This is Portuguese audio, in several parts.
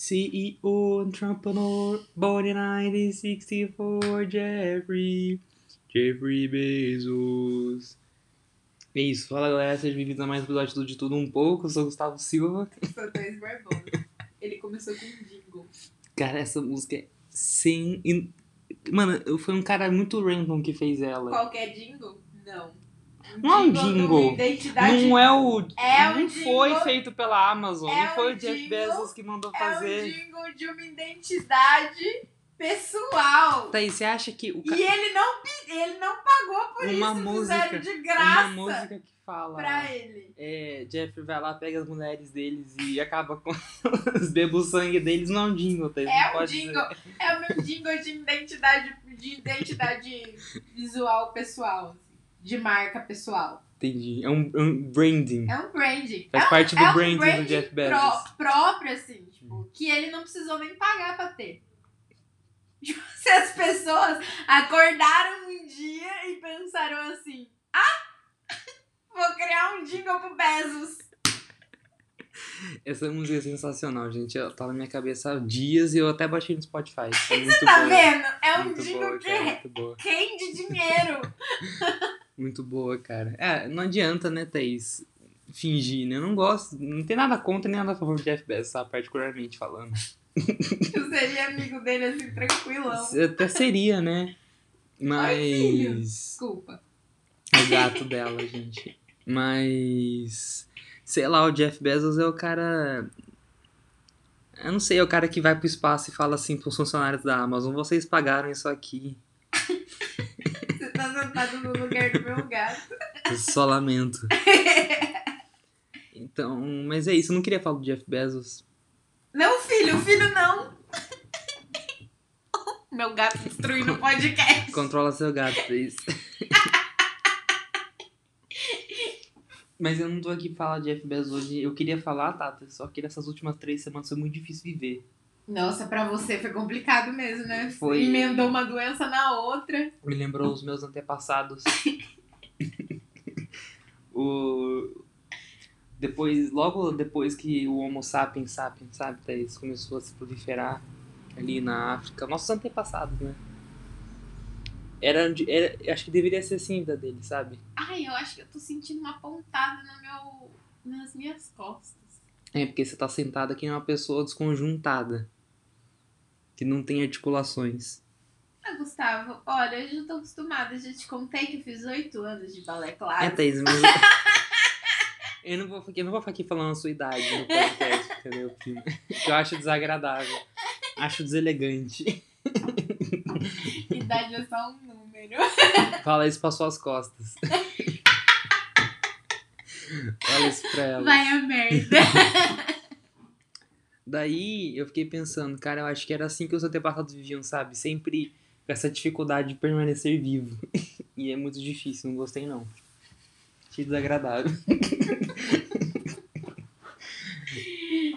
CEO, entrepreneur, born in 1964, Jeffrey. Jeffrey Bezos. É isso, fala galera, sejam bem-vindos a mais um episódio do De Tudo Um Pouco. Eu sou o Gustavo Silva. Sou Thaís Barbosa. Ele começou com um jingle. Cara, essa música é sem. in- Mano, foi um cara muito random que fez ela. Qualquer jingle? Não. Não é um uma jingle. Não é o. É não um foi jingle. feito pela Amazon. É não foi um o Jeff jingle. Bezos que mandou É fazer. um jingle de uma identidade pessoal. Thaís, você acha que o E cara. ele não, ele não pagou por Uma isso. música- de Uma graça música que fala. pra ele. É, Jeffrey vai lá, pega as mulheres deles e acaba com os bebos o sangue deles. Não é um jingle, não É um pode dizer. jingle. É o meu jingle de identidade, de identidade visual pessoal. De marca pessoal. Entendi. É um, é um branding. É um branding. Faz é um- parte do é um branding do Jeff Bezos. pró- próprio, assim, tipo, que ele não precisou nem pagar pra ter. Tipo, se as pessoas acordaram um dia e pensaram assim, ah, vou criar um jingle pro Bezos. Essa música é sensacional, gente. Ela tá na minha cabeça há dias e eu até baixei no Spotify. É muito Tá boa. vendo? É um muito jingle boa, que cara, muito boa. rende dinheiro. Muito boa, cara. É, não adianta, né, Thaís? Fingir, né? Eu não gosto, não tem nada contra nem nada a favor do Jeff Bezos, tá? particularmente falando. Eu seria amigo dele assim, tranquilão. Até seria, né? Mas. Desculpa. É o gato dela, gente. Mas. Sei lá, o Jeff Bezos é o cara. Eu não sei, é o cara que vai pro espaço e fala assim pros funcionários da Amazon: vocês pagaram isso aqui. Sentado no lugar do meu gato. Eu só lamento. Então, mas é isso, eu não queria falar do Jeff Bezos. Não, filho, filho não. Meu gato destruindo o podcast. Controla seu gato, Thaís. Mas eu não tô aqui pra falar de Jeff Bezos hoje. Eu queria falar, Tata, só que nessas últimas três semanas foi muito difícil viver. Nossa, pra você foi complicado mesmo, né? Foi. Emendou uma doença na outra. Me lembrou os meus antepassados. o... Depois, logo depois que o Homo sapiens sapiens, sabe, Thaís, começou a se proliferar ali na África, nossos antepassados, né? Era, de- era, acho que deveria ser assim a vida dele, sabe? Ai, eu acho que eu tô sentindo uma pontada no meu, nas minhas costas. É, porque você tá sentado aqui uma pessoa desconjuntada. Que não tem articulações. Ah, Gustavo, olha, eu já tô acostumada. Já te contei que eu fiz oito anos de balé É, clássico. Thaís, mas. eu, não vou, eu não vou ficar aqui falando a sua idade no podcast, entendeu? Que eu acho desagradável. Acho deselegante. Idade é só um número. Fala isso pra suas costas. Fala isso pra ela. Vai a merda. Daí eu fiquei pensando, cara, eu acho que era assim que os antepassados viviam, sabe? Sempre com essa dificuldade de permanecer vivo. e é muito difícil, não gostei não. Achei desagradável.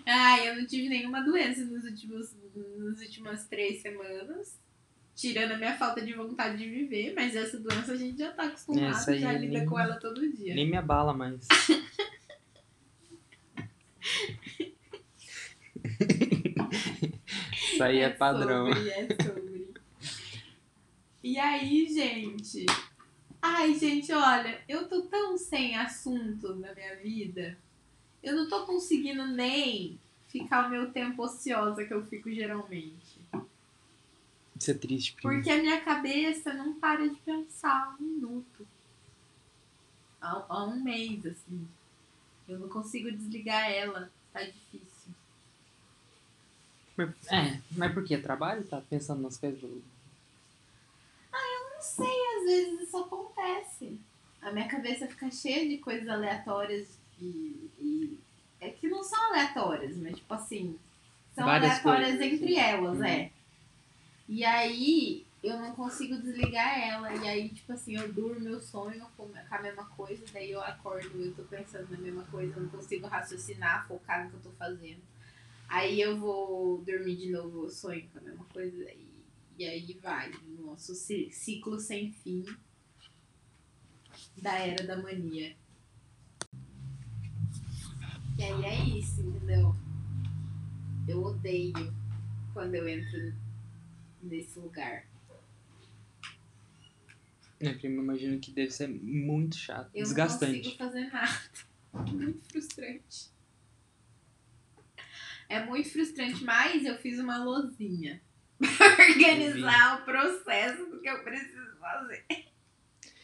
Ai, eu não tive nenhuma doença nos últimos, nas últimas três semanas. Tirando a minha falta de vontade de viver, mas essa doença a gente já tá acostumado, já é lida nem- com ela todo dia. Nem me abala mais. Isso aí é padrão. Sobre, é sobre. E aí, gente? Ai, gente, olha, eu tô tão sem assunto na minha vida. Eu não tô conseguindo nem ficar o meu tempo ociosa que eu fico geralmente. Isso é triste, primo. Porque a minha cabeça não para de pensar um minuto. Há, há um mês, assim. Eu não consigo desligar ela. Tá difícil. Mas- É, mas por quê? Trabalho? Tá pensando nas coisas do... Não sei, às vezes isso acontece. A minha cabeça fica cheia de coisas aleatórias e, e- é que não são aleatórias, mas tipo assim, são Várias aleatórias coisas, entre assim. elas, Uhum. é. E aí eu não consigo desligar ela. E aí, tipo assim, eu durmo, eu sonho com com a mesma coisa, daí eu acordo, eu tô pensando na mesma coisa, eu não consigo raciocinar, focar no que eu tô fazendo. Aí eu vou dormir de novo, eu sonho com a mesma coisa e, e aí vai. Nosso ci- ciclo sem fim da era da mania. E aí é isso, entendeu? Eu odeio quando eu entro nesse lugar. É, prima, eu imagino que deve ser muito chato, Eu não desgastante. consigo fazer nada. Muito frustrante. É muito frustrante, mas eu fiz uma lozinha pra organizar o processo do que eu preciso fazer.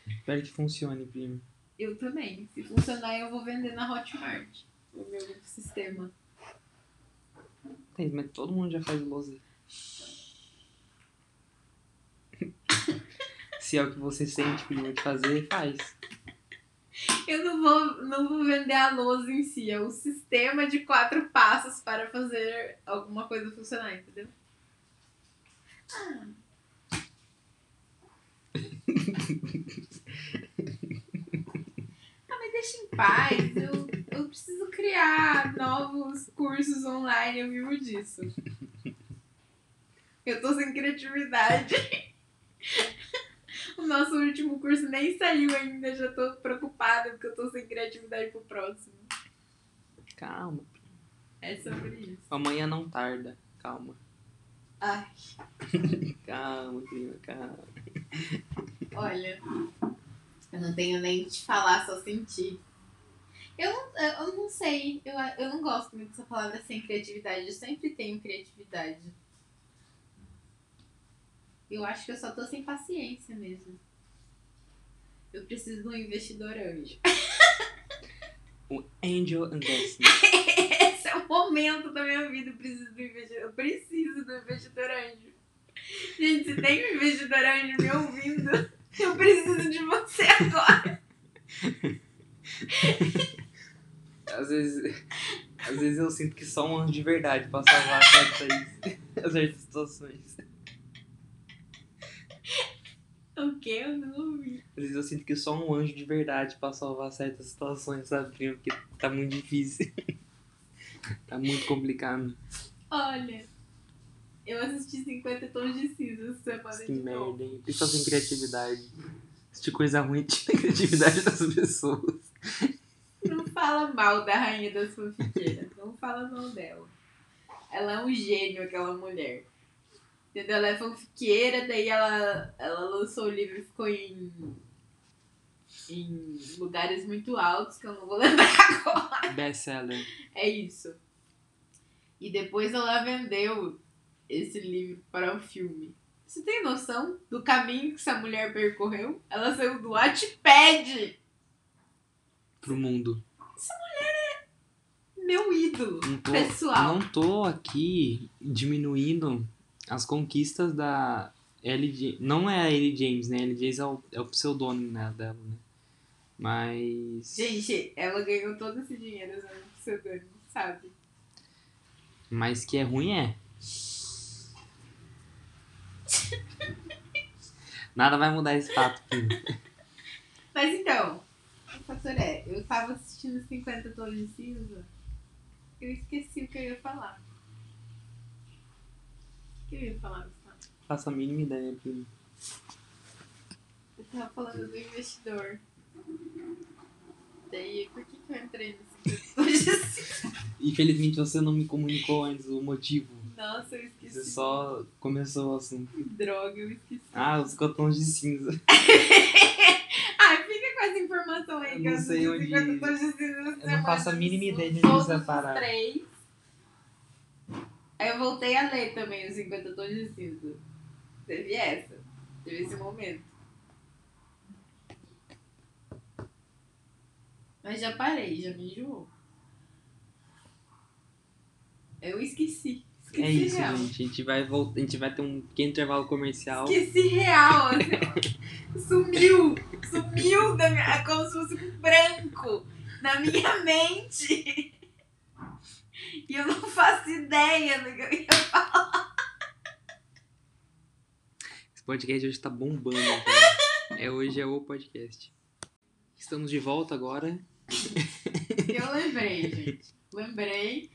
Espero que funcione, prima. Eu também. Se funcionar, eu vou vender na Hotmart. O meu sistema. Tem, mas todo mundo já faz lousa. Se é o que você sente, prima, de fazer, faz. Eu não vou, não vou vender a lousa em si, é o sistema de quatro passos para fazer alguma coisa funcionar, entendeu? Ah. ah, mas deixa em paz. Eu, eu preciso criar novos cursos online, eu vivo disso. Eu tô sem criatividade. O nosso último curso nem saiu ainda, já tô preocupada porque eu tô sem criatividade pro próximo. Calma. É sobre isso. Amanhã não tarda. Calma. Ai, Calma, prima, calma. olha, eu não tenho nem que te falar, só sentir. Eu não, eu não sei, eu, eu não gosto muito dessa palavra sem criatividade, eu sempre tenho criatividade. Eu acho que eu só tô sem paciência mesmo. Eu preciso de um investidor anjo. O Angel Investment. Esse é o momento da minha vida. Eu preciso do investidor. Eu preciso do investidor anjo. Gente, se tem um investidor anjo me ouvindo, eu preciso de você agora. Às vezes, às vezes eu sinto que só um anjo de verdade pra salvar certas, certas situações. O quê? Eu não ouvi. Às vezes eu sinto que só um anjo de verdade pra salvar certas situações, sabe, prima? Porque tá muito difícil. tá muito complicado. Olha, eu assisti 50 tons de cinza semana Que de novo. merda, hein? Pessoal sem criatividade. Assistir coisa ruim tira a criatividade das pessoas. Não fala mal da rainha das fanfiqueiras. Não fala mal dela. Ela é um gênio, aquela mulher. Entendeu? Ela é fanfiqueira, daí ela, ela lançou o livro e ficou em, em lugares muito altos, que eu não vou lembrar agora. Best-seller. É isso. E depois ela vendeu esse livro para o filme. Você tem noção do caminho que essa mulher percorreu? Ela saiu do Wattpad! Pro mundo. Meu ídolo Não tô, pessoal. não tô aqui diminuindo as conquistas da James. Não é a Ellie James, né? Ellie James é o, é o pseudônimo né, dela, né? Mas. Gente, ela ganhou todo esse dinheiro usando pseudônimo, sabe? Mas que é ruim é. Nada vai mudar esse fato. Mas então, o fator é, eu tava assistindo 50 tons de cinza, eu esqueci o que eu ia falar. Que eu ia falar, Gustavo? Faço a mínima ideia, primo. Eu tava falando do investidor. Daí, por que, que eu entrei nesse 50 tons de cinza? Infelizmente você não me comunicou antes o motivo. Nossa, eu esqueci. Você só começou o assunto. Droga, eu esqueci. Ah, os cotões de cinza. Ai, fica com essa informação aí Eu que não sei onde- 50 tons de cinza essa Eu não faço a mínima ideia de onde Todos isso vai os parar. três. Aí eu voltei a ler também os 50 tons de cinza. Teve essa. Teve esse momento. Mas já parei, já me enjoou. Eu esqueci. Esqueci É isso, real. gente. A gente vai voltar, a gente vai ter um pequeno intervalo comercial. Esqueci real, assim. Sumiu! Sumiu da minha. Como se fosse um branco na minha mente. E eu não faço ideia do que eu ia falar. Esse podcast hoje tá bombando, cara. é hoje é o podcast. Estamos de volta agora. Eu lembrei, gente. Lembrei.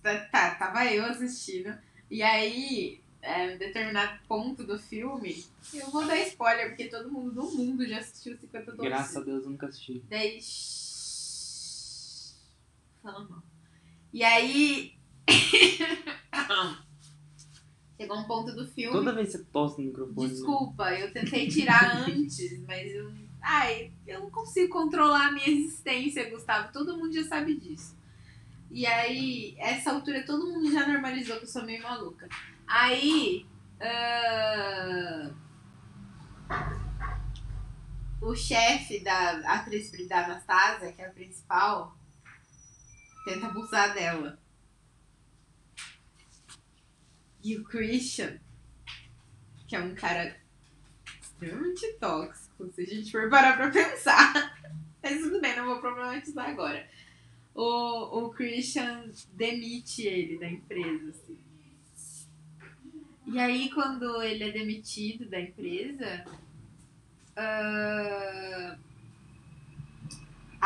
Tá, tá, tava eu assistindo. E aí, é, em determinado ponto do filme, eu vou dar spoiler, porque todo mundo do mundo já assistiu 50 Tons de Graças a Deus eu nunca assisti. Daí. Fala mal. E aí. Chegou um ponto do filme. Toda vez você tosse no microfone. né? Desculpa, eu tentei tirar antes, mas eu. Ai, eu não consigo controlar a minha existência, Gustavo. Todo mundo já sabe disso. E aí, essa altura todo mundo já normalizou que eu sou meio maluca. Aí. ah, o chefe da atriz da Anastasia, que é a principal, tenta abusar dela. E o Christian, que é um cara extremamente tóxico, se a gente for parar pra pensar. Mas tudo bem, não vou problematizar agora. O, o Christian demite ele da empresa, assim. E aí, quando ele é demitido da empresa, ah,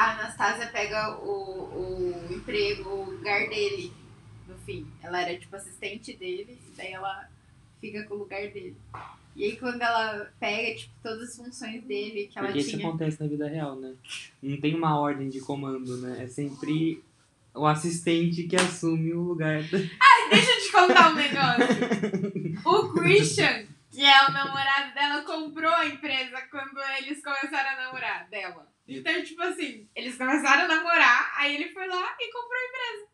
a Anastasia pega o, o emprego, o lugar dele, no fim. Ela era, tipo, assistente dele, e daí ela fica com o lugar dele. E aí, quando ela pega, tipo, todas as funções dele que ela Porque isso tinha... acontece na vida real, né? Não tem uma ordem de comando, né? É sempre o assistente que assume o lugar. da- Deixa eu te contar um negócio. O Christian, que é o namorado dela, comprou a empresa quando eles começaram a namorar dela. Então, tipo assim, eles começaram a namorar, aí ele foi lá e comprou a empresa.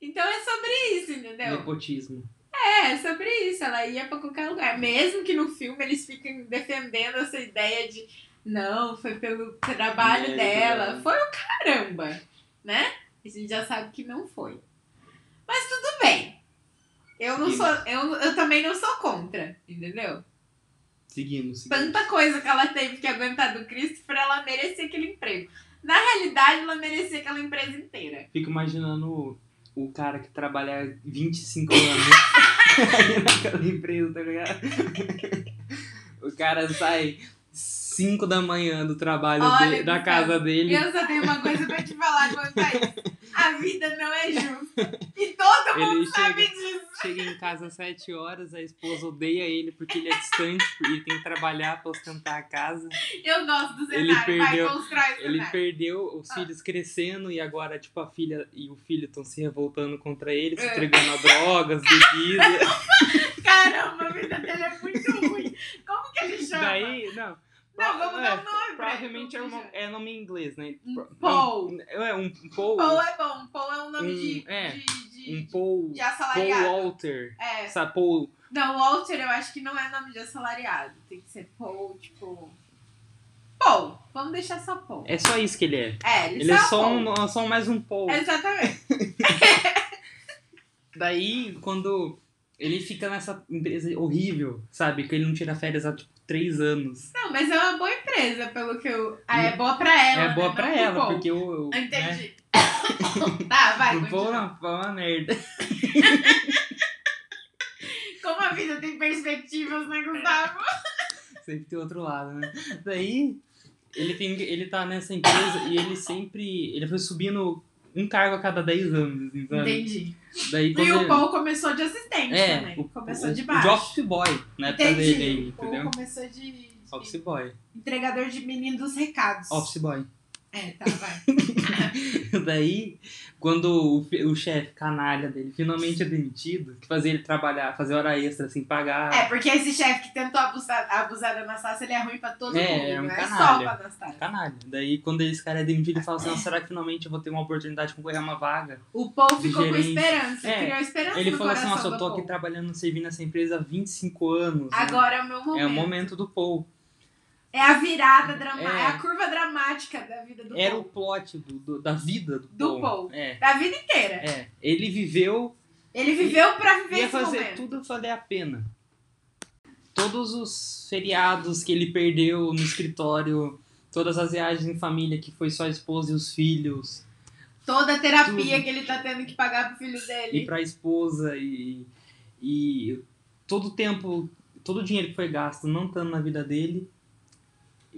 Então é sobre isso, entendeu? Nepotismo. É, é sobre isso. Ela ia pra qualquer lugar. Mesmo que no filme eles fiquem defendendo essa ideia de não, foi pelo trabalho É, dela. é. Foi o caramba, né? A gente já sabe que não foi. Mas tudo bem. Eu não sou. Eu, eu também não sou contra, entendeu? Seguimos. seguimos. Tanta coisa que ela teve que aguentar do Christopher, ela merecia aquele emprego. Na realidade, ela merecia aquela empresa inteira. Fico imaginando o, o cara que trabalha 25 anos aí naquela empresa, tá ligado? O cara sai 5 da manhã do trabalho Olha, dele- da casa dele. Eu só tenho uma coisa pra te falar quanto a isso. A vida não é justa. E todo mundo Ele sabe chega, disso. chega em casa às 7 horas, a esposa odeia ele porque ele é distante, ele tem que trabalhar pra ostentar a casa. Eu gosto do Ele cenário. perdeu- Vai, constrói o Ele perdeu os Ah. filhos crescendo e agora, tipo, a filha e o filho estão se revoltando contra ele, se É. entregando a drogas, bebida. Caramba, a vida dele é muito ruim. Como que ele chama? Daí, não. Não, vamos é, dar um nome ele. Provavelmente é, chama? é nome em inglês, né? Um Paul. É, um Paul. Paul é bom. Paul é um nome Um- de, é, de, de, Um Paul. de Paul assalariado. Walter. É. Sabe, Paul. Não, Walter eu acho que não é nome de assalariado. Tem que ser Paul, tipo... Paul. Vamos deixar só Paul. É só isso que ele é. É, ele, Ele é só Paul. um, só mais um Paul. Exatamente. Daí, quando ele fica nessa empresa horrível, sabe? Que ele não tira férias há, tipo, três anos. Não, mas é uma boa empresa, pelo que eu... Ah, é boa pra ela, é boa né? pra Não ela, Paul. porque o. o né? Entendi. tá, vai, O Paul continua. não, foi uma merda. Como a vida tem perspectivas, né, Gustavo? Sempre tem outro lado, né? Daí, ele, tem, ele tá nessa empresa e ele sempre. Ele foi subindo um cargo a cada 10 anos, assim, sabe? Entendi. Daí, E quando o ele- Paul começou de assistente É, também. o, começou o, de o baixo. de office boy época Entendi. dele aí, o Paul entendeu? começou de, de Office boy. entregador de menino dos recados. Office boy. É, tá, vai. Daí, quando o, o chefe canalha dele finalmente é demitido, que fazia ele trabalhar, fazer hora extra sem pagar. É, porque esse chefe que tentou abusar, abusar da Anastácia, ele é ruim pra todo É, mundo, é um não é só pra Anastácia. Canalha. Daí, quando esse cara é demitido, ele fala assim: "Nossa, será que finalmente eu vou ter uma oportunidade de concorrer a uma vaga? O Paul ficou com gerente. esperança, É, criou esperança Ele falou assim: Nossa, eu tô aqui trabalhando, servindo nessa empresa há 25 anos. né? Agora é o meu momento. É o momento do Paul. É a virada dramática, É. é. a curva dramática da vida do Era o Paul. plot do, do- da vida do, Do Paul. É. Da vida inteira. É. Ele viveu Ele viveu pra viver ia esse fazer momento. tudo valer a pena. Todos os feriados que ele perdeu no escritório, todas as viagens em família que foi só a esposa e os filhos, Toda a terapia Tudo. que ele tá tendo que pagar pro filho e dele. pra esposa e, e todo o tempo, todo o dinheiro que foi gasto não estando na vida dele,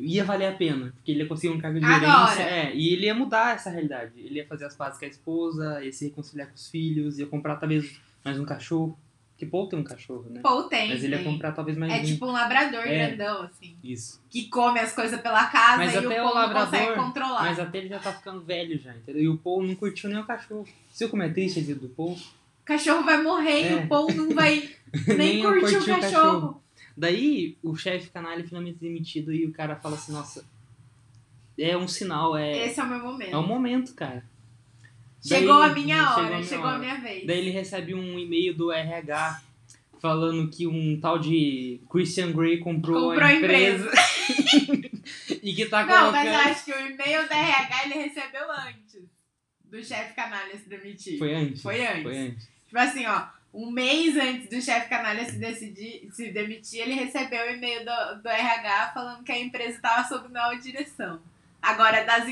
ia valer a pena, porque ele ia conseguir um cargo de gerência, é, e ele ia mudar essa realidade. Ele ia fazer as pazes com a esposa, ia se reconciliar com os filhos, ia comprar talvez mais um cachorro, que Paul tem um cachorro, né? Paul tem. Mas ele ia comprar talvez mais É um. tipo um labrador É. grandão, assim. Isso. Que come as coisas pela casa Mas e o até o Paul não labrador- consegue controlar. Mas até ele já tá ficando velho já, entendeu? E o Paul não curtiu nem o cachorro. Viu como é triste do Paul? cachorro vai morrer e É. o Paul não vai nem, Nem eu curtir o curti o cachorro. Daí o chefe canalha é finalmente demitido e o cara fala assim, nossa, é um sinal, é, Esse é o meu momento. é um momento, cara. Chegou Daí- a minha chegou hora, a minha chegou hora. a minha vez. Daí ele recebe um e-mail do RH falando que um tal de Christian Grey comprou, Comprou a a empresa. e que tá Não, mas colocando. eu acho que o e-mail da RH ele recebeu antes do chefe canalha se demitir. Foi antes? Foi antes. Foi antes. Tipo assim, ó, um mês antes do chefe canalha se, decidir, se demitir, ele recebeu o e-mail do, do RH falando que a empresa estava sob nova direção. Agora, das,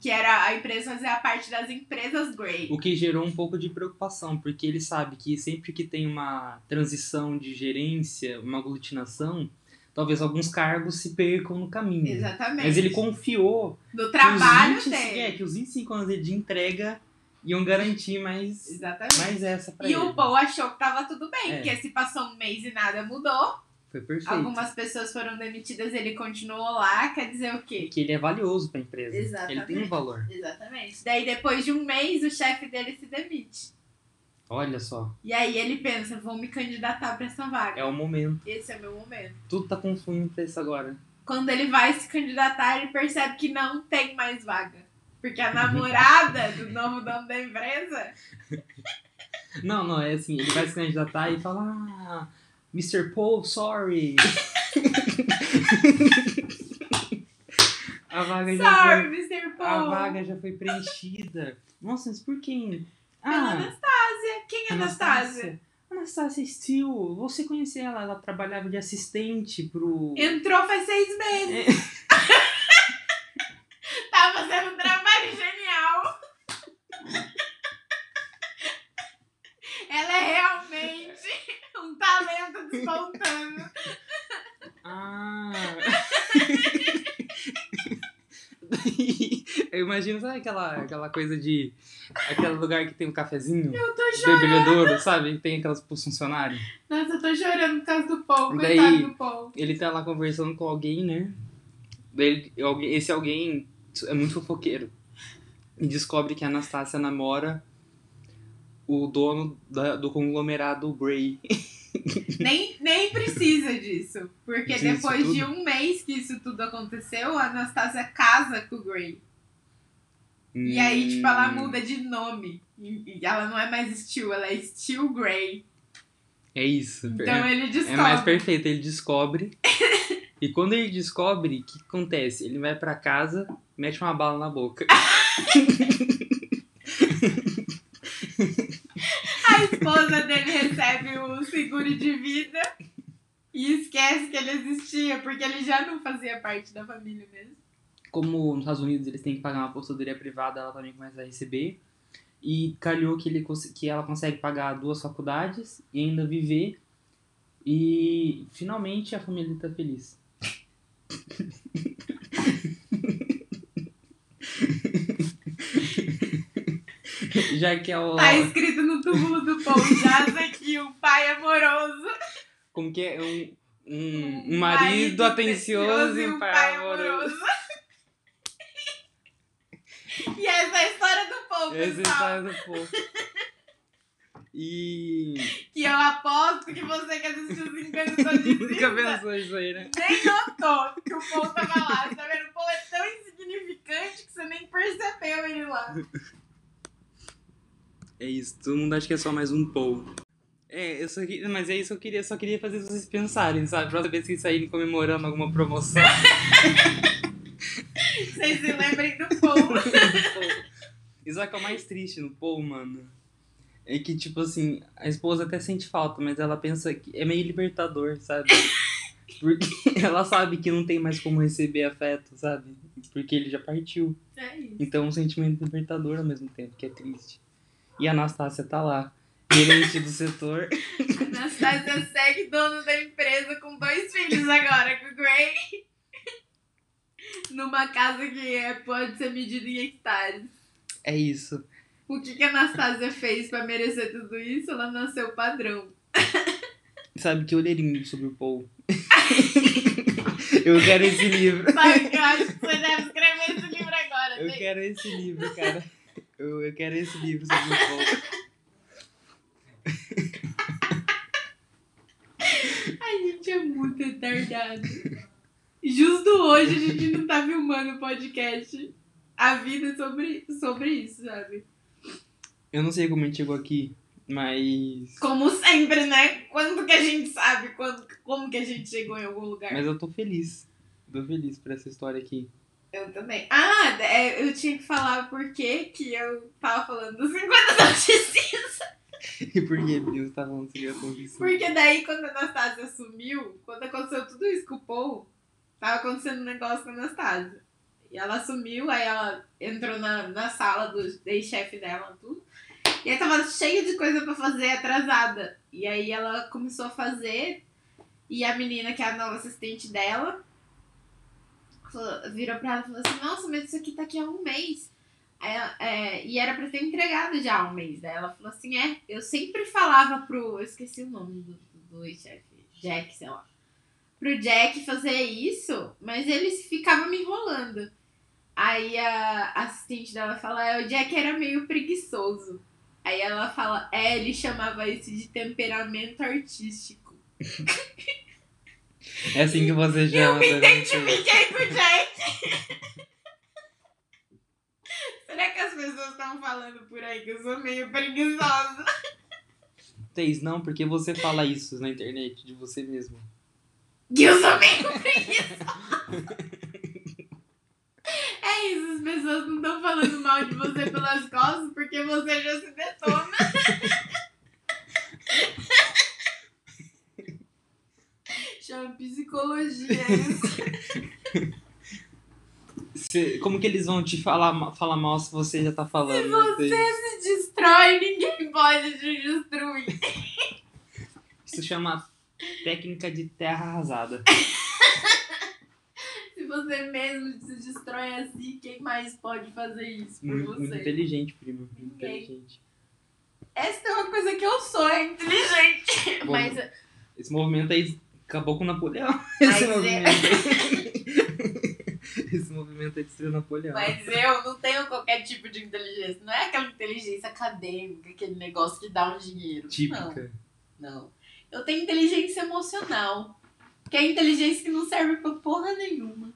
que era a empresa fazia parte das empresas Grey. O que gerou um pouco de preocupação, porque ele sabe que sempre que tem uma transição de gerência, uma aglutinação, talvez alguns cargos se percam no caminho. Exatamente. Mas ele confiou que trabalho os 25, dele. é, que os 25 anos de entrega iam garantir mais, Exatamente. mais essa pra E ele. o Paul achou que tava tudo bem, É. porque se passou um mês e nada mudou, Foi perfeito. algumas pessoas foram demitidas, ele continuou lá, quer dizer o quê? Que ele é valioso pra empresa. Exatamente. Ele tem um valor. Exatamente. Daí depois de um mês o chefe dele se demite. Olha só, E aí ele pensa, vou me candidatar pra essa vaga. é o momento. Esse é meu momento. Tudo tá confluindo pra isso agora. Quando ele vai se candidatar, ele percebe que não tem mais vaga. Porque a namorada do novo dono da empresa Não, não, é assim, ele vai se candidatar e fala, ah, Mr. Paul, sorry. a vaga já Sorry, foi, Mr. a Paul. vaga já foi preenchida. Nossa, mas por quem? Pela Ah, Anastasia. Quem é Anastasia? Anastasia Steele, você conhece ela? Ela trabalhava de assistente pro. Entrou faz seis meses. tá fazendo um trabalho genial. Ela é realmente um talento despontando. Ah! Eu imagino, sabe aquela, aquela coisa de. Aquele lugar que tem um cafezinho? Eu tô chorando. Sabe? Tem aquelas pros funcionários. Nossa, eu tô chorando por causa do Paul. Daí- Coitado do Paul. Ele tá lá conversando com alguém, né? Daí esse alguém é muito fofoqueiro. E descobre que a Anastácia namora o dono da- do conglomerado Grey. Nem, nem precisa disso. Porque Disso depois de um mês que isso tudo aconteceu, a Anastasia casa com o Grey. E aí, tipo, ela Hum, muda de nome. E ela não é mais Steel, ela é Steel Grey. É isso. Então é, ele é descobre. mais perfeito. Ele descobre. e quando ele descobre, o que acontece? Ele vai pra casa, mete uma bala na boca. A esposa dele recebe o seguro de vida e esquece que ele existia, porque ele já não fazia parte da família mesmo. como nos Estados Unidos eles têm que pagar uma apostadoria privada, ela também começa a receber. E calhou que, ele, que ela consegue pagar duas faculdades e ainda viver. E finalmente a família tá feliz. Já que é o. Tá escrito no túmulo do pão, jaz aqui, o pai amoroso. Como que é? Um, um, um um marido atencioso e um pai amoroso. e essa é a história do pão, Essa é a história do povo. E. Que eu aposto que você que assistiu os encantos Nunca pensou isso aí, né? nem notou que o Paul tava lá. Tá vendo? O Paul é tão insignificante que você nem percebeu ele lá. É isso, todo mundo acha que é só mais um Paul. É, eu só queria, mas é isso que eu queria, só queria fazer vocês pensarem, sabe? Próxima vez que saírem comemorando alguma promoção. Vocês se lembrem do Paul. Isso é é o mais triste no Paul, mano. É que, tipo assim, a esposa até sente falta, mas ela pensa que é meio libertador, sabe? Porque ela sabe que não tem mais como receber afeto, sabe? Porque ele já partiu. É isso. Então é um sentimento libertador ao mesmo tempo, que é triste. E a Anastácia tá lá, gerente do setor. Anastasia segue dono da empresa com dois filhos agora, com o Gray. Numa casa que é, pode ser medida em hectares. É isso. O que, que a Anastasia fez pra merecer tudo isso? Ela nasceu padrão. Sabe que olheirinho sobre o Paul. eu quero esse livro. Sabe que eu acho que você deve escrever esse livro agora. Eu né? quero esse livro, cara. Eu, eu quero esse livro sobre o foco. A gente é muito retardado. Justo hoje a gente não tá filmando o podcast. A vida é sobre, sobre isso, sabe? Eu não sei como a gente chegou aqui, mas. Como sempre, né? Quando que a gente sabe quando, como que a gente chegou em algum lugar? Mas eu tô feliz. Tô feliz por essa história aqui. Eu também. Ah, é, eu tinha que falar por que que eu tava falando dos 50 tons de cinza. E por que Deus tá falando a condição? Porque daí, quando a Anastasia sumiu, quando aconteceu tudo isso com o Paul, tava acontecendo um negócio com a Anastasia. E ela sumiu, aí ela entrou na, na sala do ex-chefe dela, tudo. E aí tava cheia de coisa pra fazer, atrasada. E aí ela começou a fazer, e a menina, que é a nova assistente dela, virou pra ela e falou assim, nossa, mas isso aqui tá aqui há um mês. É, e era pra ter entregado já há um mês. Daí ela falou assim, é, eu sempre falava pro. Eu esqueci o nome do, do ex-chefe. Jack, sei lá. Pro Jack fazer isso, mas ele ficava me enrolando. Aí a assistente dela fala, é, o Jack era meio preguiçoso. Aí ela fala, é, ele chamava isso de temperamento artístico. É assim que você chama. Eu me identifiquei com Jack. Será que as pessoas estão falando por aí que eu sou meio preguiçosa? Thaís, não, porque você fala isso na internet de você mesmo. Que eu sou meio preguiçosa. É isso, as pessoas não estão falando mal de você pelas costas porque você já se detona. Chama psicologia isso. Como que eles vão te falar, falar mal se você já tá falando? Se você se destrói, ninguém pode te destruir. Isso chama técnica de terra arrasada. Se você mesmo se destrói assim, quem mais pode fazer isso por Muito, muito você? inteligente, primo. Muito Ninguém. inteligente. Essa é uma coisa que eu sou, é inteligente. Bom, Mas, Esse movimento aí acabou com Napoleão. Mas Esse é- movimento aí. Esse movimento aí destruiu Napoleão. mas eu não tenho qualquer tipo de inteligência. Não é aquela inteligência acadêmica, aquele negócio que dá um dinheiro. Não, Típica. não. Eu tenho inteligência emocional. Que é inteligência que não serve pra porra nenhuma.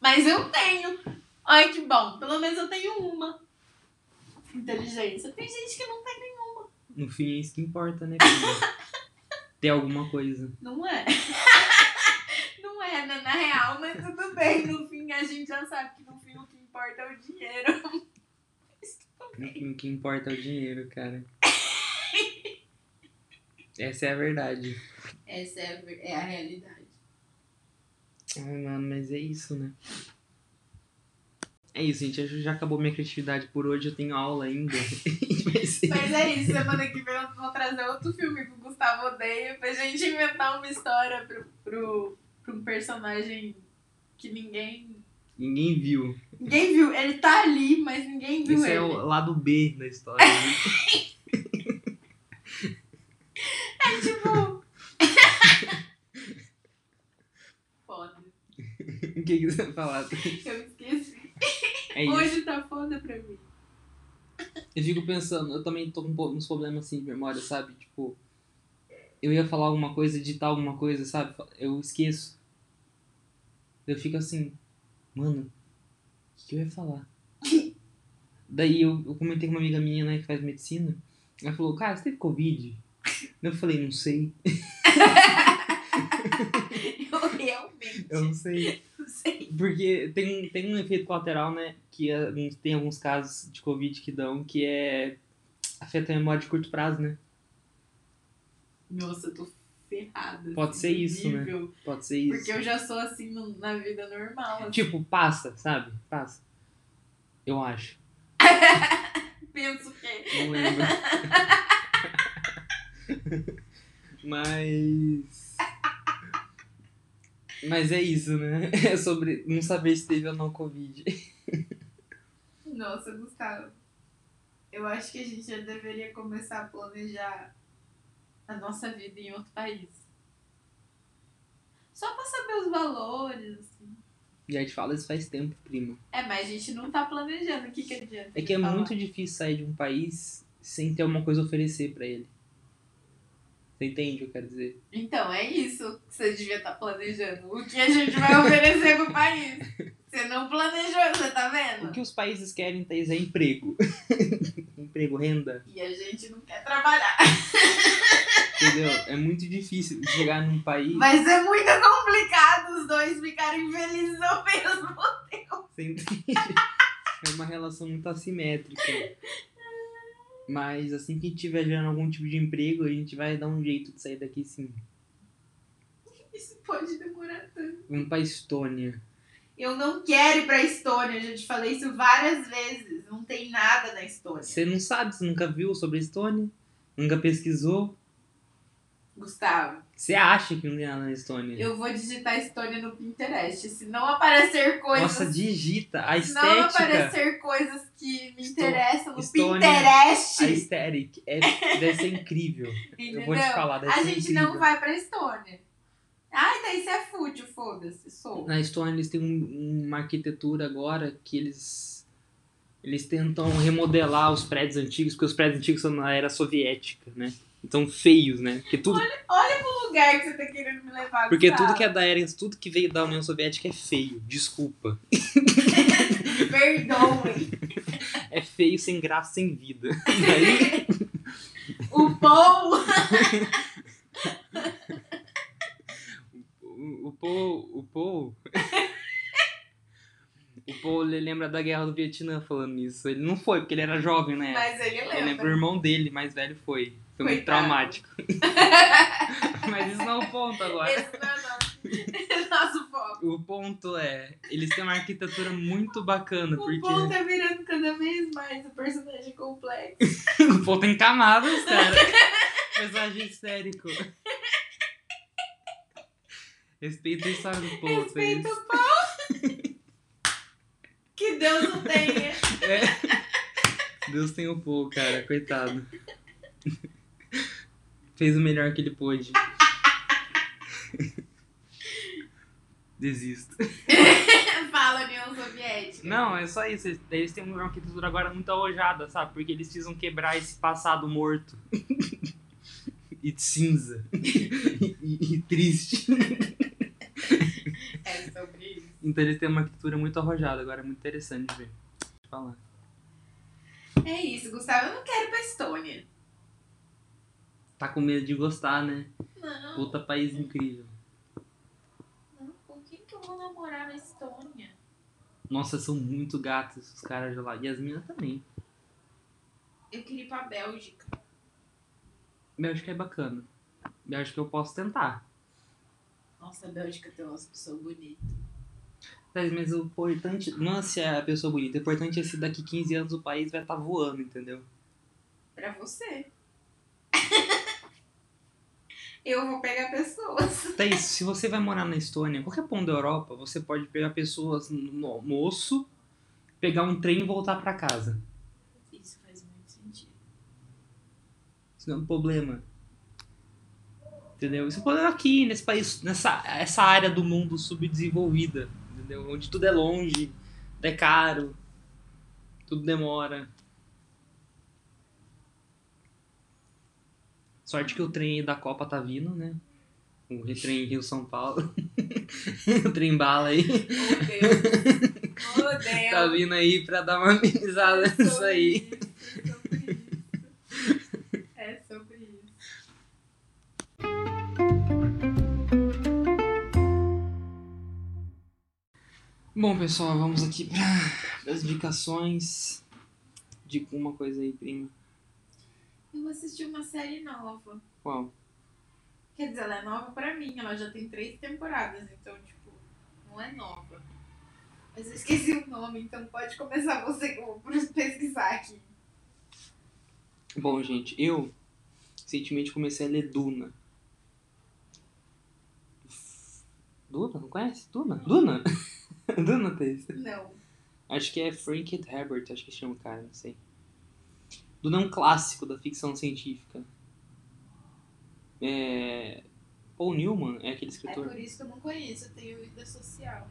Mas eu tenho. Ai, que bom. Pelo menos eu tenho uma. Inteligência. Tem gente que não tem nenhuma. No fim é isso que importa, né, Ter alguma coisa. Não é. Não é, né? Na real, mas tudo bem. No fim, a gente já sabe que no fim o que importa é o dinheiro. Mas tudo No bem. fim, o que importa é o dinheiro, cara. Essa é a verdade. Essa é a, é a realidade. Ai, mano, mas é isso, né? É isso, gente. Acho que já acabou minha criatividade por hoje. Eu tenho aula ainda. Ser- Mas é isso, semana que vem eu vou trazer outro filme que o Gustavo odeia pra gente inventar uma história pro, pro, pro um personagem que ninguém. Ninguém viu. Ninguém viu. Ele tá ali, mas ninguém viu Esse ele. é o lado B da história. né? É tipo. foda. o que, que você vai falar? Eu esqueci. É isso. Hoje tá foda pra mim. Eu fico pensando, eu também tô com uns problemas assim de memória, sabe? Tipo, eu ia falar alguma coisa, editar alguma coisa, sabe? Eu esqueço. Eu fico assim, mano, o que, que eu ia falar? Daí eu, eu comentei com uma amiga minha, né, que faz medicina. Ela falou, cara, você teve Covid? Eu falei, não sei. Eu realmente Eu não sei. Sei. Porque tem, tem um efeito colateral, né? Que é- tem alguns casos de Covid que dão, que é. afeta a memória de curto prazo, né? Nossa, eu tô ferrada. Pode assim, ser isso, né? Pode ser isso. Porque eu já sou assim na vida normal. assim. Tipo, passa, sabe? Passa. Eu acho. Penso que. Não lembro. Mas. Mas é isso, né? É sobre não saber se teve ou não Covid. Nossa, Gustavo. Eu acho que a gente já deveria começar a planejar a nossa vida em outro país. Só pra saber os valores, assim. E a gente fala isso faz tempo, primo. É, mas a gente não tá planejando. O que, que adianta? É que é falar? muito difícil sair de um país sem ter alguma coisa a oferecer pra ele. Você entende o que eu quero dizer? Então, é isso que você devia estar planejando. O que a gente vai oferecer pro país. Você não planejou, você tá vendo? O que os países querem, Thaís, é emprego. emprego, renda. E a gente não quer trabalhar. Entendeu? É muito difícil chegar num país. Mas é muito complicado os dois ficarem felizes ao mesmo tempo. Você entende? É uma relação muito assimétrica. Mas assim que estiver gerando algum tipo de emprego, a gente vai dar um jeito de sair daqui sim. Isso pode demorar tanto. Vamos pra Estônia. Eu não quero ir pra Estônia, eu já te falei isso várias vezes. Não tem nada na Estônia. Você não sabe, você nunca viu sobre a Estônia? Nunca pesquisou? Gustavo, Você acha que não tem nada na Estônia? eu vou digitar Estônia no Pinterest. Se não aparecer coisas. Nossa, digita. A se não estética. aparecer coisas que me interessam no Estônia- Pinterest. A estética é, deve ser incrível. Eu vou te falar, deve A gente incrível. não vai pra Estônia. Ai, daí você é fútil, foda-se, sou. Na Estônia eles têm um- uma arquitetura agora que eles eles tentam remodelar os prédios antigos, porque os prédios antigos são na era soviética, né? Então feios, né? Porque tudo, O lugar que você tá querendo me levar, porque tudo que é da era, tudo que veio da União Soviética é feio. Desculpa. Perdoem. É feio, sem graça, sem vida. Daí, O povo. o, o Paul, o Paul, o Paul lembra da guerra do Vietnã falando isso. Ele não foi porque ele era jovem, né? Mas ele Ele lembra o lembra. irmão dele, mais velho, foi. Foi muito Coitado. traumático. Mas isso não é o ponto agora. Esse não é nosso, nosso foco. O ponto é, eles têm uma arquitetura muito bacana, O porque povo tá virando cada vez mais o personagem complexo. o Paul tem camadas, cara. Personagem histérico. Respeita a história do Paul, Respeita o pau. Que Deus o tenha. É. Deus tem o Paul, cara, coitado. Fez o melhor que ele pôde. Desisto. Fala União Soviética. Não, é só isso. Eles- têm uma arquitetura agora muito arrojada, sabe? Porque eles precisam quebrar esse passado morto. e cinza. e, e triste. É sobre. Então eles têm uma arquitetura muito arrojada. Agora é muito interessante de ver. Deixa eu falar. É isso, Gustavo. Eu não quero ir pra Estônia. Tá com medo de gostar, né? Não. Puta país incrível. Não, com quem que eu vou namorar na Estônia? Nossa, são muito gatos os caras de lá. E as minas também. Eu queria ir pra Bélgica. Bélgica é bacana. Bélgica eu posso tentar. Nossa, a Bélgica tem umas pessoas bonitas. Mas o importante não é se é a pessoa bonita. O importante é se daqui 15 anos o país vai estar voando, entendeu? Pra você. eu vou pegar pessoas. Thaís, se você vai morar na Estônia, qualquer ponto da Europa, você pode pegar pessoas no almoço, pegar um trem e voltar pra casa. Isso faz muito sentido. Isso não é um problema. Entendeu? Isso é um problema aqui, nesse país, nessa essa área do mundo subdesenvolvida. Entendeu? Onde tudo é longe, tudo é caro, tudo demora. Sorte que o trem da Copa tá vindo, né? O trem Rio-São Paulo. o trem bala aí. Oh, Deus. Oh, Deus. Tá vindo aí pra dar uma amenizada nisso aí. Bom, pessoal, vamos aqui para as indicações. Dica uma coisa aí, prima. Eu assisti uma série nova. Qual? Quer dizer, ela é nova pra mim. Ela já tem três temporadas, então, tipo, não é nova. Mas eu esqueci o nome, então pode começar você que eu vou pesquisar aqui. Bom, gente, eu recentemente comecei a ler Duna. Duna? Não conhece? Duna? Duna? Duna, Thaís? Não. Acho que é Frank Herbert, acho que chama o cara, não sei. Duna é um clássico da ficção científica. É... Paul Newman é aquele É escritor. por isso que eu não conheço, eu tenho vida social.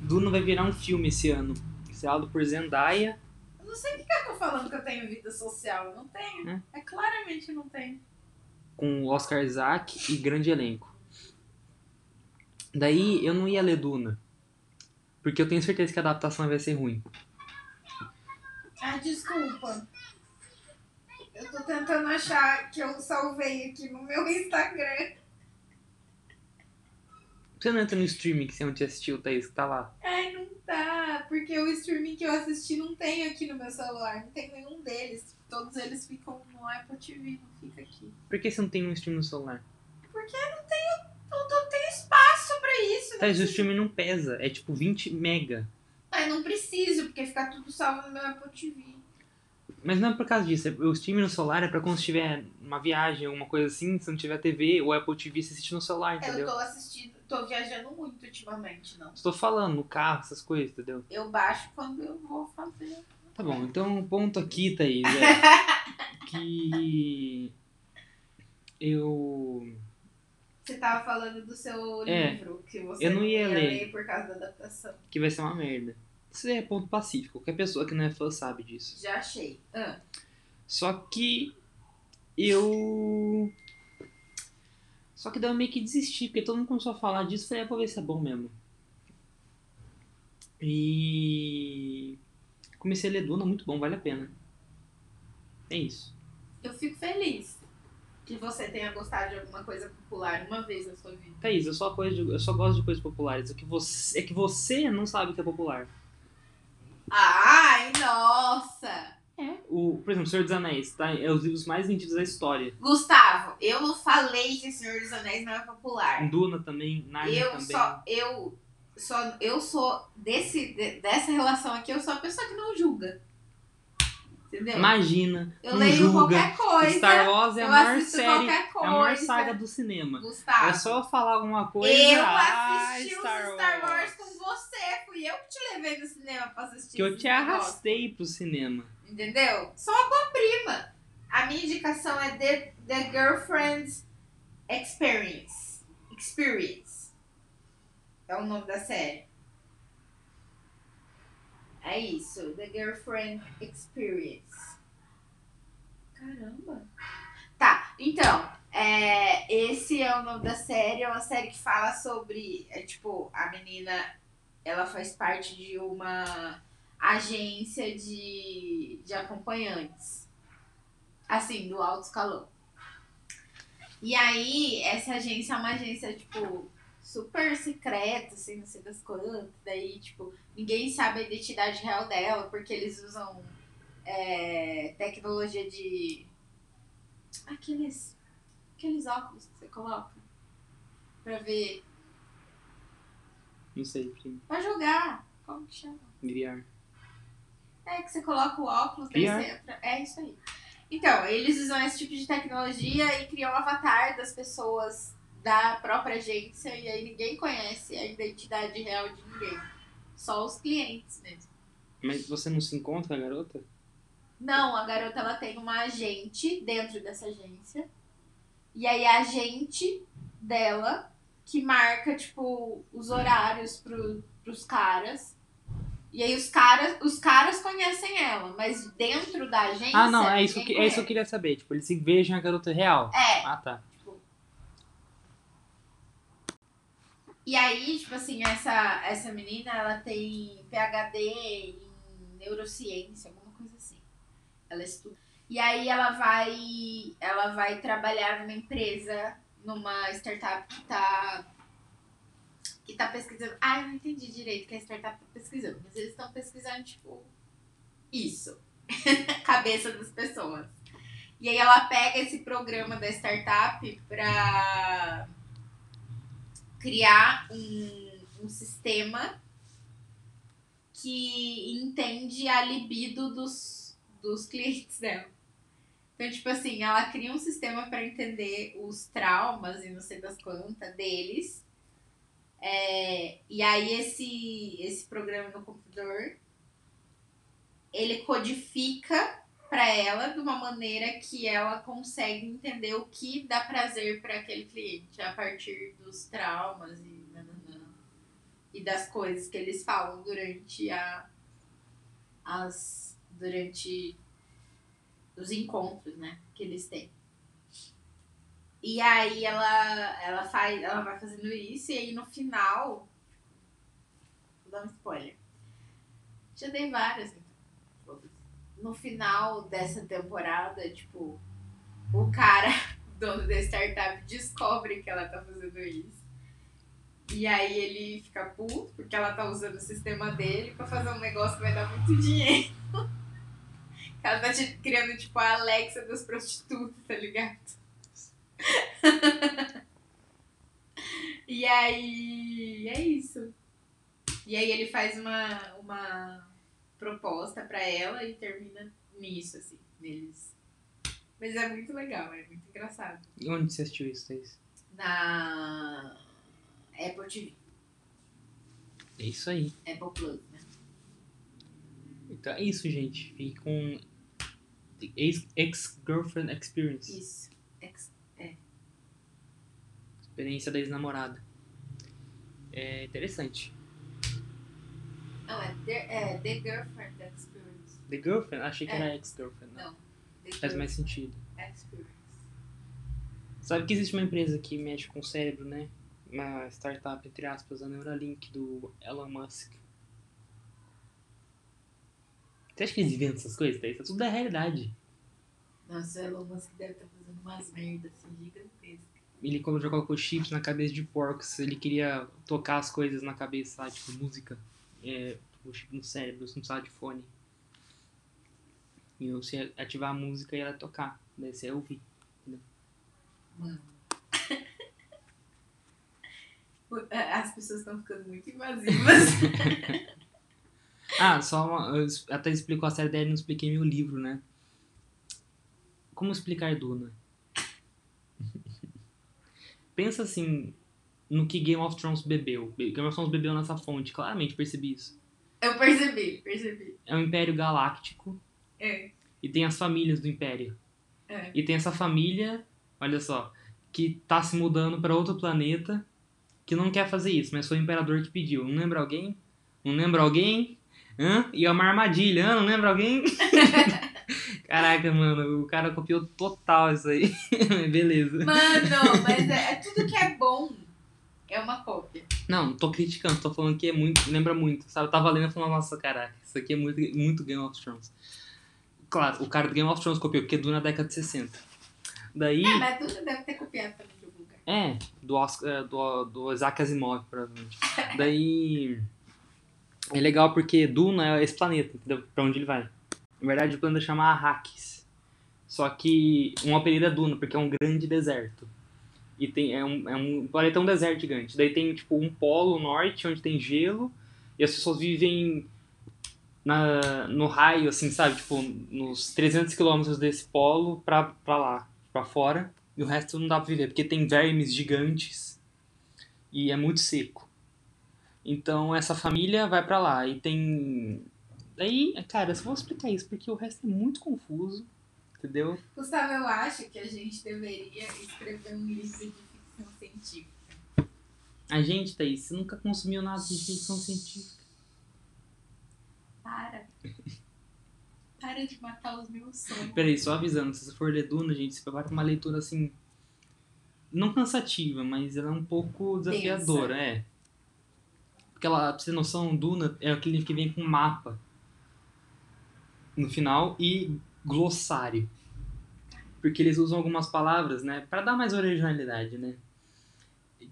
Duna vai virar um filme esse ano. Estrelado por Zendaya. Eu não sei o que eu tô falando que eu tenho vida social. Eu não tenho. É? É, claramente não tenho. com Oscar Isaac e grande elenco. Daí eu não ia ler Duna. Porque eu tenho certeza que a adaptação vai ser ruim. Ah, desculpa. Eu tô tentando achar que eu salvei aqui no meu Instagram. Você não entra no streaming que você não te assistiu, Thaís, que tá lá. Ai, não tá. Porque o streaming que eu assisti não tem aqui no meu celular. Não tem nenhum deles. Todos eles ficam no Apple TV, não fica aqui. Por que você não tem um stream no celular? Porque não tenho, não, não tenho espaço pra isso. Thaís, o Não, streaming não pesa. É tipo 20 mega. Mas não preciso, porque fica tudo salvo no meu Apple TV. Mas não é por causa disso. é- O streaming no celular é pra quando você estiver numa viagem, alguma coisa assim, se não tiver TV ou Apple TV, você assiste no celular, Eu entendeu? tô assistindo, tô viajando muito ultimamente, não. Estou falando, no carro, essas coisas, entendeu? Eu baixo quando eu vou fazer. Tá bom, então o ponto aqui, Thaís, é que eu. Você tava falando do seu É, livro, que você eu não ia ler. por causa da adaptação. que vai ser uma merda. Isso é ponto pacífico. Qualquer pessoa que não é fã sabe disso. Já achei. Ah, Só que eu. Só que daí eu meio que desisti, porque todo mundo começou a falar disso, falei, é pra ver se é bom mesmo. E. Comecei a ler Duna, muito bom, vale a pena. É isso. eu fico feliz que você tenha gostado de alguma coisa popular uma vez na sua vida. Thaís, eu só, coisa de- eu só gosto de coisas populares. É que, você, é que você não sabe o que é popular. Ai, nossa! O, por exemplo, Senhor dos Anéis, tá? É os livros mais vendidos da história. Gustavo, eu não falei que Senhor dos Anéis não é popular. Duna também, Narnia Eu também. só, eu só, eu sou desse, de- dessa relação aqui, eu sou a pessoa que não julga. Entendeu? Imagina, eu leio qualquer coisa. Star Wars é a maior série, é a maior saga do cinema. Gustavo. É só falar alguma coisa. Eu ah, assisti Star os Star Wars Wars. com você. Fui eu que te levei no cinema pra assistir. Que eu te arrastei pro cinema. Entendeu? Sou uma boa prima. A minha indicação é The, The Girlfriend's Experience. Experience. É o nome da série. É isso. The Girlfriend Experience. Caramba. Tá, então. É, esse é o nome da série. É uma série que fala sobre. É tipo, a menina. Ela faz parte de uma agência de, de acompanhantes. Assim, do alto escalão. E aí, essa agência é uma agência, tipo, super secreta, assim, não sei das quantas. Daí, tipo, ninguém sabe a identidade real dela, porque eles usam é, tecnologia de. Aqueles. Aqueles óculos que você coloca. Pra ver. Não sei, primo. Pra jogar. Como que chama? VR. É que você coloca o óculos, daí você entra. É isso aí. Então, eles usam esse tipo de tecnologia e criam um avatar das pessoas da própria agência e aí ninguém conhece a identidade real de ninguém. Só os clientes mesmo. Mas você não se encontra com a garota? Não, a garota ela tem uma agente dentro dessa agência. E aí a agente dela que marca, tipo, os horários pro, pros caras. E aí os caras, os caras conhecem ela, mas dentro da agência. Ah, não, é isso, que, ninguém é isso que eu conhece. queria saber. Tipo, eles se vejam a garota real. É, Ah, tá. E aí, tipo assim, essa, essa menina, ela tem PhD em neurociência, alguma coisa assim. Ela estuda. E aí ela vai, ela vai trabalhar numa empresa, numa startup que tá que tá pesquisando. Ah, eu não entendi direito que a startup tá pesquisando, mas eles estão pesquisando tipo isso. Cabeça das pessoas. E aí ela pega esse programa da startup pra criar um, um sistema que entende a libido dos, dos clientes dela. Então, tipo assim, ela cria um sistema para entender os traumas e não sei das quantas deles. É, e aí esse, esse programa no computador ele codifica para ela de uma maneira que ela consegue entender o que dá prazer para aquele cliente a partir dos traumas e e das coisas que eles falam durante a as durante os encontros, né, que eles têm. E aí ela, ela faz, ela vai fazendo isso e aí no final. Vou dar um spoiler. Já dei várias. No final dessa temporada, tipo, o cara, dono da startup, descobre que ela tá fazendo isso. E aí ele fica puto porque ela tá usando o sistema dele pra fazer um negócio que vai dar muito dinheiro. Ela tá criando, tipo, a Alexa das prostitutas, tá ligado? e aí. É isso. E aí ele faz uma, uma proposta pra ela e termina nisso, assim, neles. Mas é muito legal, é muito engraçado. E onde você assistiu isso, Thaís? Na Apple TV, É isso aí. Apple Plus, né? Então é isso, gente. Fique com Ex-Girlfriend Experience. Isso. Ex- Experiência da ex-namorada. É interessante. Não, é The, é The Girlfriend Experience. The Girlfriend? Achei que É. era Ex-Girlfriend. Não. Não. Faz mais sentido. Experience. Sabe que existe uma empresa que mexe com o cérebro, né? Uma startup, entre aspas, a Neuralink do Elon Musk. Você acha que eles inventam essas coisas? Thaís? Isso tudo é realidade. Nossa, o Elon Musk deve estar fazendo umas merdas assim gigantescas. Ele já colocou chips na cabeça de porcos. Ele queria tocar as coisas na cabeça, sabe? Tipo, música. É, o chip no cérebro, você não precisava de fone. E você ativar a música e ela tocar. Daí você ia ouvir. Mano. As pessoas estão ficando muito invasivas. Ah, só uma, eu até explicou a série dela e não expliquei meu livro, né? Como explicar Duna? Pensa assim no que Game of Thrones bebeu. Game of Thrones bebeu nessa fonte, claramente percebi isso. Eu percebi, percebi. É um império galáctico É, e tem as famílias do império. é. E tem essa família, olha só, que tá se mudando para outro planeta, que não quer fazer isso, mas foi o imperador que pediu. Não lembra alguém? Não lembra alguém? Hã? E é uma armadilha, hã? Não lembra alguém? Caraca, mano, o cara copiou total isso aí. Beleza. Mano, mas é, é tudo que é bom. É uma cópia. Não, não tô criticando, tô falando que é muito, lembra muito, sabe? Eu tava lendo e falando, nossa, caraca, isso aqui é muito, muito Game of Thrones. Claro, o cara do Game of Thrones copiou, porque é do na década de 60. Daí. É, mas tudo deve ter copiado também de algum lugar. É, do, Oscar, é, do, do Isaac Asimov, provavelmente. Daí. É legal porque Duna é esse planeta, entendeu? Pra onde ele vai. Na verdade, o planeta chama Arrakis. Só que um apelido é Duna, porque é um grande deserto. E tem, é, um, é um planeta é um deserto gigante. Daí tem, tipo, um polo norte, onde tem gelo, e as pessoas vivem na, no raio, assim, sabe? Tipo, nos 300 quilômetros desse polo pra, pra lá, pra fora. E o resto não dá pra viver, porque tem vermes gigantes e é muito seco. Então essa família vai pra lá e tem. Daí, cara, eu só vou explicar isso porque o resto é muito confuso, entendeu? Gustavo, eu acho que a gente deveria escrever um livro de ficção científica. A gente, Thaís, você nunca consumiu nada de ficção científica. Para. Para de matar os meus sonhos. Peraí, só avisando, se você for ler Duna, gente, você vai pra uma leitura assim. Não cansativa, mas ela é um pouco desafiadora, é. Porque ela, pra você ter noção, Duna é aquele livro que vem com mapa no final e glossário. Porque eles usam algumas palavras, né, Pra dar mais originalidade, né?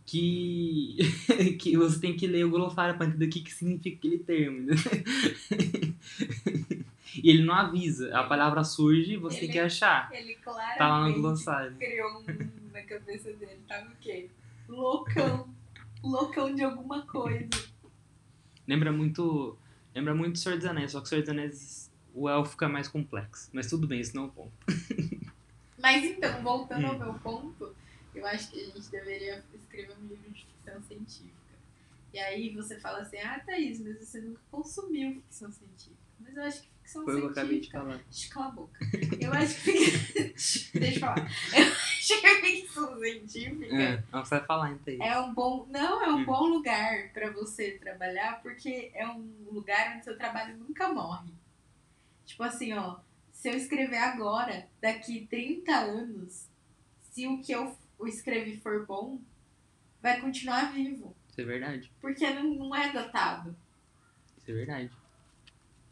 Que, que você tem que ler o glossário pra entender o que, que significa aquele termo. né? e ele não avisa, a palavra surge e você tem Ele- que achar. Ele claramente Tá lá no glossário. criou um na cabeça dele. Tava o quê? Loucão. Loucão de alguma coisa. Lembra muito. Lembra muito Senhor dos Anéis, só que Senhor dos Anéis o elfo fica mais complexo. Mas tudo bem, isso não é o ponto. Mas então, voltando ao Hum. meu ponto, eu acho que a gente deveria escrever um livro de ficção científica. E aí você fala assim, ah, Thaís, mas você nunca consumiu ficção científica. Mas eu acho que ficção Foi o que eu acabei de científica. falar. Cala a boca. Eu acho que. Deixa eu falar. Eu acho que a ficção científica É, não, você vai falar então aí. é um bom. Não, é um Hum. bom lugar pra você trabalhar, porque é um lugar onde seu trabalho nunca morre. Tipo assim, ó. Se eu escrever agora, daqui 30 anos, se o que eu, o escreve for bom, vai continuar vivo. Isso é verdade. Porque não, não é datado. Isso é verdade.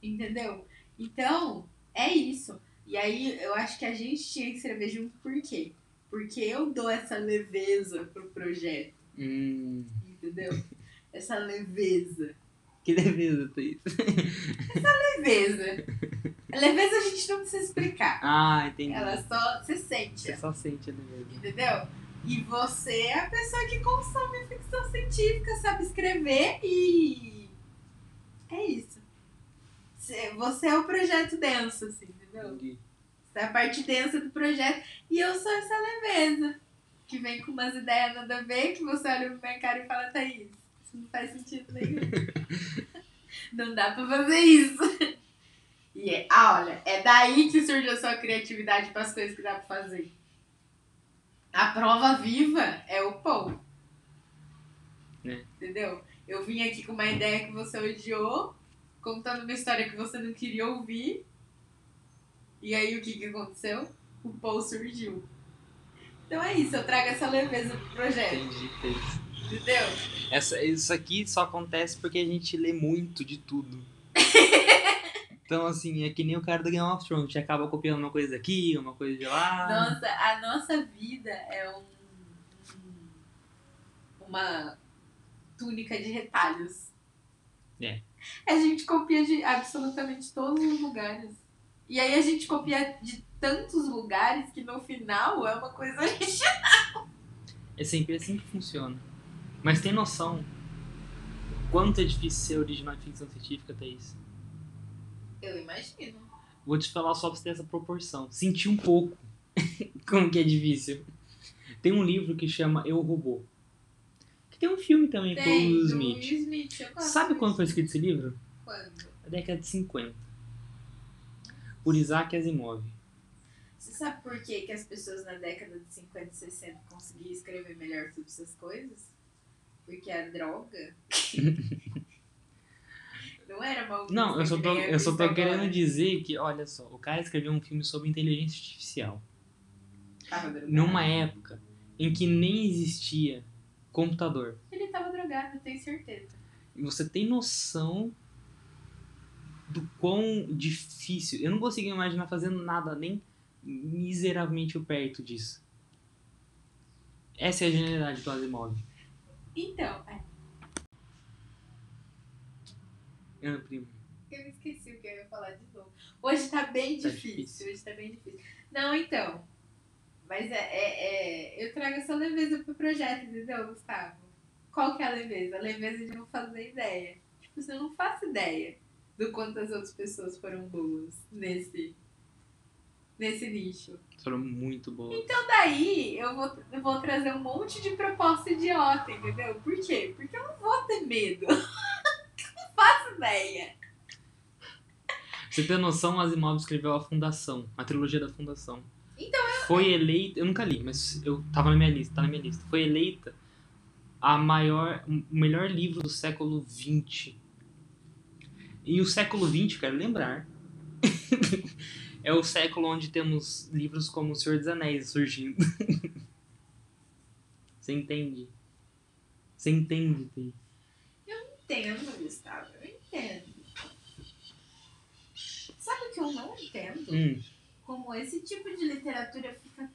Entendeu? Então, é isso. E aí eu acho que a gente tinha que escrever junto por quê? Porque eu dou essa leveza pro projeto, Hum. entendeu? Essa leveza. Que leveza, Thaís. Leveza. Leveza a gente não precisa explicar. Ah, entendi. Ela só se sente, Você só sente a leveza. entendeu? E você é a pessoa que consome ficção científica, sabe escrever e. É isso. Cê- Você é o projeto denso, assim, entendeu? Entendi. Você é a parte densa do projeto e eu sou essa leveza. Que vem com umas ideias nada a ver, que você olha pra minha cara e fala, Thaís, isso não faz sentido nenhum. não dá pra fazer isso. E é, ah, olha, é daí que surge a sua criatividade para as coisas que dá pra fazer. A prova viva é o Paul. É. Entendeu? Eu vim aqui com uma ideia que você odiou, contando uma história que você não queria ouvir. E aí o que, que aconteceu? O Paul surgiu. Então é isso, eu trago essa leveza pro projeto, Entendi, Thaís. entendeu? Essa, isso aqui só acontece porque a gente lê muito de tudo. Então, assim, é que nem o cara do Game of Thrones. A gente acaba copiando uma coisa daqui, uma coisa de lá. Nossa, a nossa vida é um, um- uma túnica de retalhos. É. A gente copia de absolutamente todos os lugares. E aí a gente copia de tantos lugares que no final é uma coisa original. É sempre assim que funciona. Mas tem noção quanto é difícil ser original de ficção científica, Thaís? Eu imagino. Vou te falar só pra você ter essa proporção. Sentir um pouco como que é difícil. Tem um livro que chama Eu Robô. Que tem um filme também com o Tem, Will Smith. Sabe quando foi escrito esse livro? Quando? Na década de 50. Por Isaac Asimov. Você sabe por que, que as pessoas na década de 50 e 60 conseguiam escrever melhor sobre essas coisas? Porque a droga. não era mal Não, eu só tô, é eu só tô querendo dizer que, olha só, o cara escreveu um filme sobre inteligência artificial. Tava drogado. Numa época em que nem existia computador. Ele tava drogado, eu tenho certeza. E você tem noção do quão difícil. Eu não consigo imaginar fazendo nada nem miseravelmente perto disso. Essa é a genialidade do Asimov. Então, é, Ana Primo. eu esqueci o que eu ia falar de novo. Hoje tá bem Tá difícil, difícil. hoje tá bem difícil. Não, então. Mas é, é, é- eu trago essa leveza pro projeto, entendeu, Gustavo? Qual que é a leveza? A leveza de não fazer ideia. Tipo, você não faço ideia do quanto as outras pessoas foram boas nesse, nesse nicho. Foram muito boas. Então daí eu vou, eu vou trazer um monte de proposta idiota, entendeu? Por quê? Porque eu não vou ter medo. eu não ideia. Você tem noção, Asimov escreveu a Fundação, a trilogia da Fundação. Então Foi eleita, eu nunca li, mas eu tava na minha lista, tá na minha lista. Foi eleita a maior, o melhor livro do século XX. E o século XX, quero lembrar, é o século onde temos livros como O Senhor dos Anéis surgindo. Você entende? Você entende, Thaís? Entendo, Gustavo, eu entendo. Sabe o que eu não entendo? Hum, Como esse tipo de literatura fica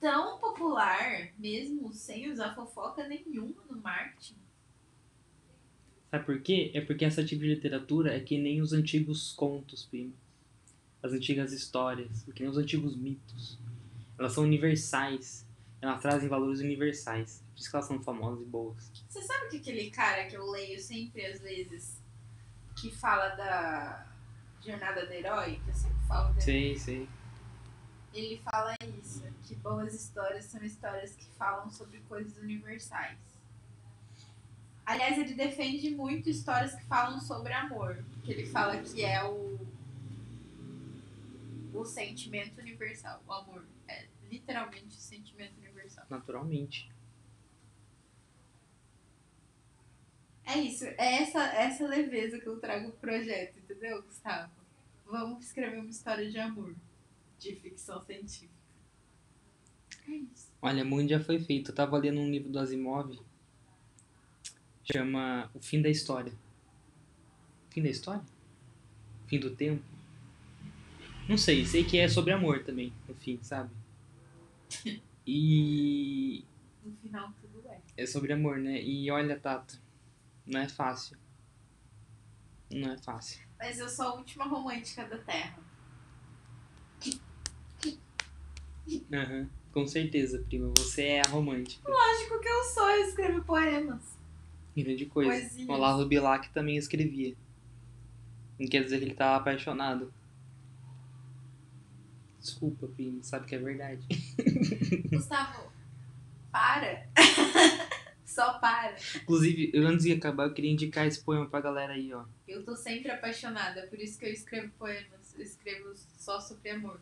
tão popular, mesmo sem usar fofoca nenhuma no marketing. sabe por quê? É porque essa tipo de literatura é que nem os antigos contos, prima. As antigas histórias, que nem os antigos mitos. Elas são universais. Elas trazem valores universais. Por isso que elas são famosas e boas. Você sabe que aquele cara que eu leio sempre às vezes, que fala da jornada do herói, que eu sempre falo dele, Sei, sei. ele fala isso, que boas histórias são histórias que falam sobre coisas universais. Aliás, ele defende muito histórias que falam sobre amor, que ele fala que é o o sentimento universal, o amor é literalmente o sentimento universal. Naturalmente. É isso, é essa, essa leveza que eu trago pro projeto, entendeu, Gustavo? Vamos escrever uma história de amor, de ficção científica. É isso. Olha, muito já foi feito. Eu tava lendo um livro do Asimov. Chama O Fim da História. Fim da História? Fim do Tempo? Não sei, sei que é sobre amor também, no fim, sabe? E No final tudo é. é sobre amor, né? E olha, Tata, não é fácil. Não é fácil. Mas eu sou a última romântica da Terra. Aham, com certeza, prima. Você é a romântica. Lógico que eu sou, eu escrevo poemas. Grande coisa. Poesias. O Olavo Bilac também escrevia. Não quer dizer que ele tava apaixonado. Desculpa, primo, sabe que é verdade. Gustavo, para. Só para. Inclusive, antes de acabar, eu queria indicar esse poema pra galera aí, ó. Eu tô sempre apaixonada, por isso que eu escrevo poemas. Eu escrevo só sobre amor.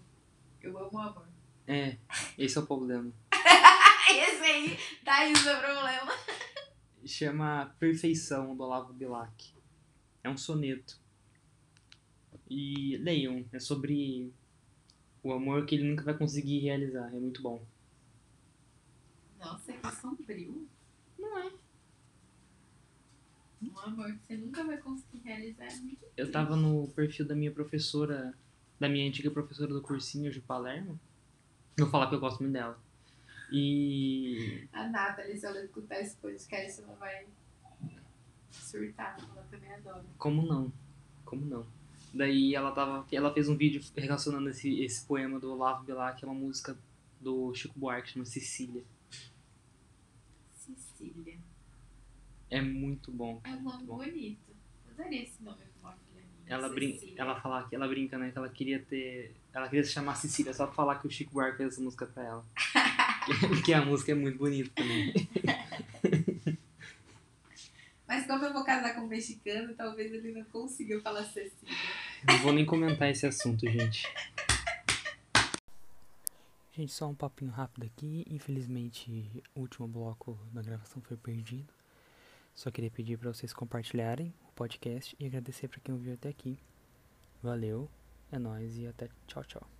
Eu amo amor. É, esse é o problema. Esse aí, tá isso o problema. Chama Perfeição, do Olavo Bilac. É um soneto. E leiam, é sobre o amor que ele nunca vai conseguir realizar. É muito bom. Nossa, que sombrio. Não é. Um amor que você nunca vai conseguir realizar é Eu tava no perfil da minha professora, da minha antiga professora do cursinho de Palermo. Vou falar que eu gosto muito dela. E A Nathalie, se ela escutar esse podcast, ela vai surtar. Ela também adora. como não? Como não? Daí ela tava, ela fez um vídeo relacionando esse, esse poema do Olavo Bilac, que é uma música do Chico Buarque, chama Cecília. Cecília. É muito bom. É um nome bonito. Eu daria esse nome pra. Ela, brin Cecília. ela fala que ela brinca, né? Que ela queria ter. Ela queria se chamar Cecília só pra falar que o Chico Buarque fez essa música pra ela. Porque a música é muito bonita também. Mas como eu vou casar com um mexicano, talvez ele não consiga falar Cecília. Não vou nem comentar esse assunto, gente. Gente, só um papinho rápido aqui. Infelizmente, o último bloco da gravação foi perdido. Só queria pedir para vocês compartilharem o podcast e agradecer para quem ouviu até aqui. Valeu, é nóis e até tchau, tchau.